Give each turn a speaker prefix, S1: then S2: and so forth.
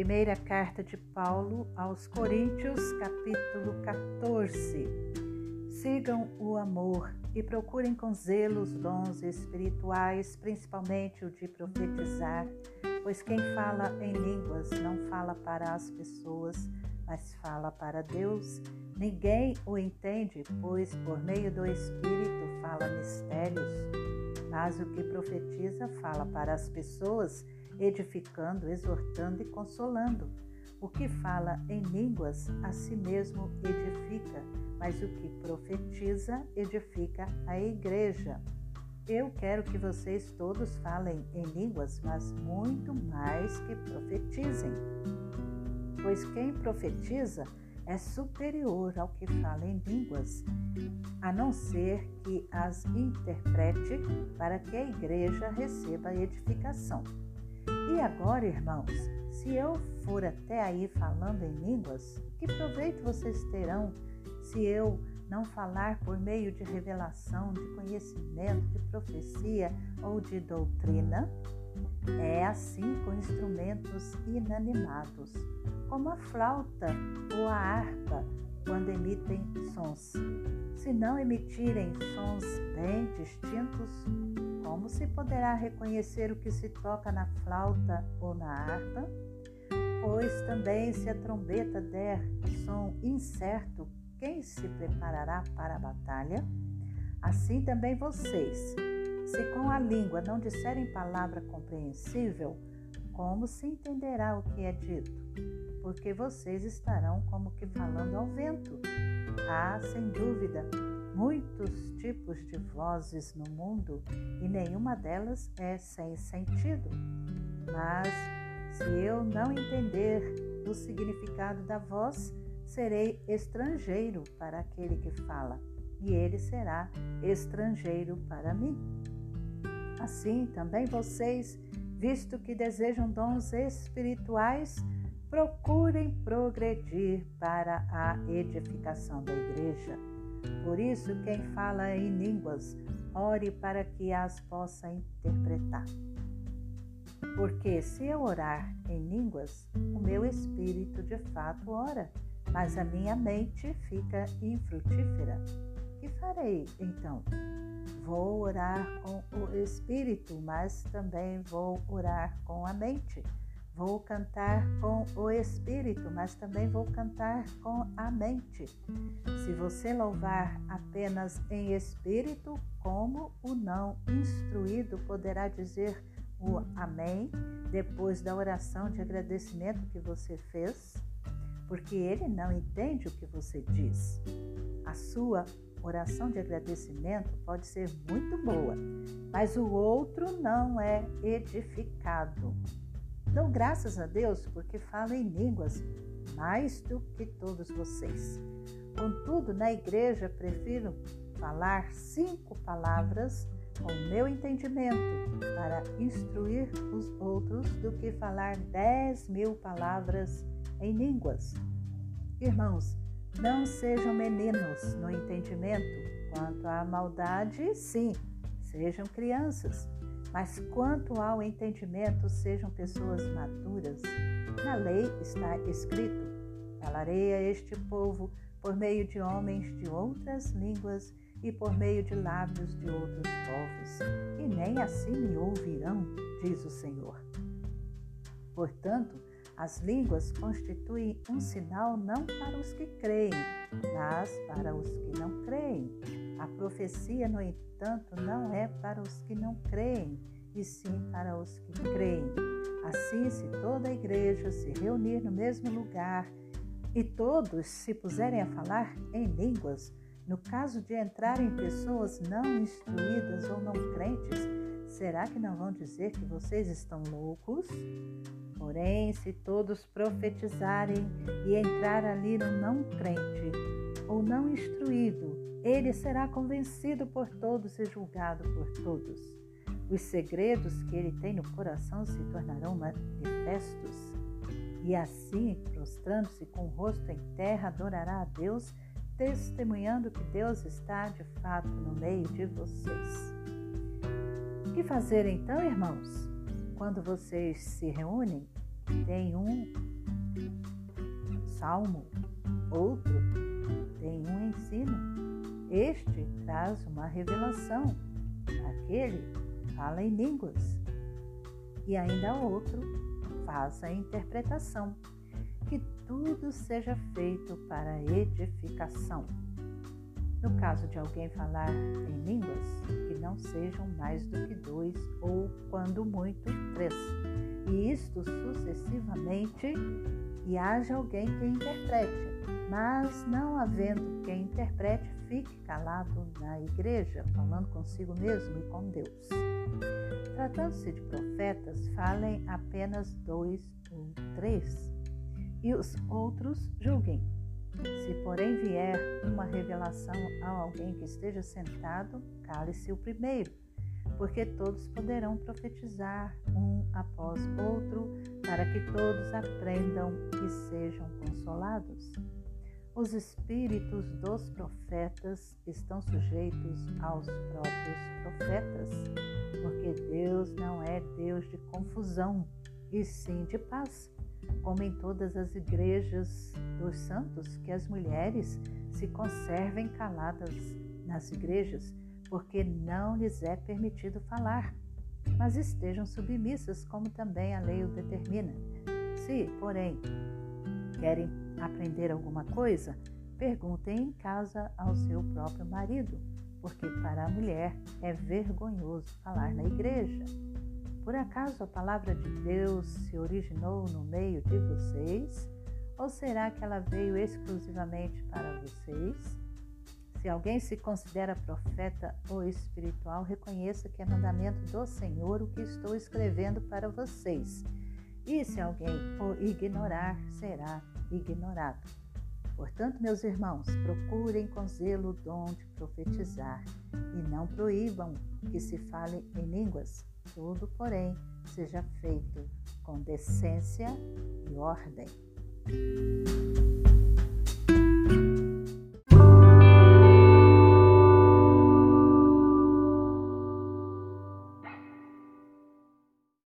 S1: Primeira carta de Paulo aos Coríntios, capítulo 14. Sigam o amor e procurem com zelo os dons espirituais, principalmente o de profetizar, pois quem fala em línguas não fala para as pessoas, mas fala para Deus. Ninguém o entende, pois por meio do Espírito fala mistérios. Mas o que profetiza fala para as pessoas, edificando, exortando e consolando. O que fala em línguas a si mesmo edifica, mas o que profetiza edifica a igreja. Eu quero que vocês todos falem em línguas, mas muito mais que profetizem. Pois quem profetiza é superior ao que fala em línguas, a não ser que as interprete para que a igreja receba edificação. E agora, irmãos, se eu for até aí falando em línguas, que proveito vocês terão se eu não falar por meio de revelação, de conhecimento, de profecia ou de doutrina? É assim com instrumentos inanimados, como a flauta ou a harpa, quando emitem sons. Se não emitirem sons bem distintos, como se poderá reconhecer o que se toca na flauta ou na harpa? Pois também se a trombeta der som incerto, quem se preparará para a batalha? Assim também vocês, se com a língua não disserem palavra compreensível, como se entenderá o que é dito? Porque vocês estarão como que falando ao vento. Há, sem dúvida, muitos tipos de vozes no mundo e nenhuma delas é sem sentido. Mas se eu não entender o significado da voz, serei estrangeiro para aquele que fala, e ele será estrangeiro para mim. Assim também vocês, visto que desejam dons espirituais, procurem progredir para a edificação da igreja. Por isso, quem fala em línguas, ore para que as possa interpretar. Porque se eu orar em línguas, o meu espírito de fato ora, mas a minha mente fica infrutífera. Que farei então? Vou orar com o espírito, mas também vou orar com a mente. Vou cantar com o espírito, mas também vou cantar com a mente. Se você louvar apenas em espírito, como o não instruído poderá dizer o amém depois da oração de agradecimento que você fez? Porque ele não entende o que você diz. A sua oração de agradecimento pode ser muito boa, mas o outro não é edificado. Dou graças a Deus porque falo em línguas mais do que todos vocês. Contudo, na igreja prefiro falar cinco palavras com meu entendimento para instruir os outros do que falar dez mil palavras em línguas. Irmãos, não sejam meninos no entendimento. Quanto à maldade, sim, sejam crianças mas quanto ao entendimento, sejam pessoas maduras. Na lei está escrito: falarei a este povo por meio de homens de outras línguas e por meio de lábios de outros povos, e nem assim me ouvirão, diz o Senhor. Portanto, as línguas constituem um sinal não para os que creem, mas para os que não creem. A profecia, no entanto, não é para os que não creem, e sim para os que creem. Assim, se toda a igreja se reunir no mesmo lugar e todos se puserem a falar em línguas, no caso de entrarem pessoas não instruídas ou não crentes, será que não vão dizer que vocês estão loucos? Porém, se todos profetizarem e entrar ali no não crente ou não instruído, ele será convencido por todos e julgado por todos. Os segredos que ele tem no coração se tornarão manifestos. E assim, prostrando-se com o rosto em terra, adorará a Deus, testemunhando que Deus está de fato no meio de vocês. O que fazer então, irmãos? Quando vocês se reúnem, tem um salmo, outro tem um ensino. Este traz uma revelação, aquele fala em línguas, e ainda outro faz a interpretação. Que tudo seja feito para edificação. No caso de alguém falar em línguas, que não sejam mais do que dois ou, quando muito, três. E isto sucessivamente, e haja alguém que interprete. Mas não havendo quem interprete, fique calado na igreja, falando consigo mesmo e com Deus. Tratando-se de profetas, falem apenas dois ou três, e os outros julguem. Se, porém, vier uma revelação a alguém que esteja sentado, cale-se o primeiro, porque todos poderão profetizar um após outro, para que todos aprendam e sejam consolados. Os espíritos dos profetas estão sujeitos aos próprios profetas, porque Deus não é Deus de confusão, e sim de paz, como em todas as igrejas dos santos, que as mulheres se conservem caladas nas igrejas, porque não lhes é permitido falar, mas estejam submissas, como também a lei o determina. Se, porém, querem aprender alguma coisa, perguntem em casa ao seu próprio marido, porque para a mulher é vergonhoso falar na igreja. Por acaso a palavra de Deus se originou no meio de vocês? Ou será que ela veio exclusivamente para vocês? Se alguém se considera profeta ou espiritual, reconheça que é mandamento do Senhor o que estou escrevendo para vocês. E se alguém o ignorar, será ignorado. Portanto, meus irmãos, procurem com zelo o dom de profetizar e não proíbam que se fale em línguas. Tudo, porém, seja feito com decência e ordem.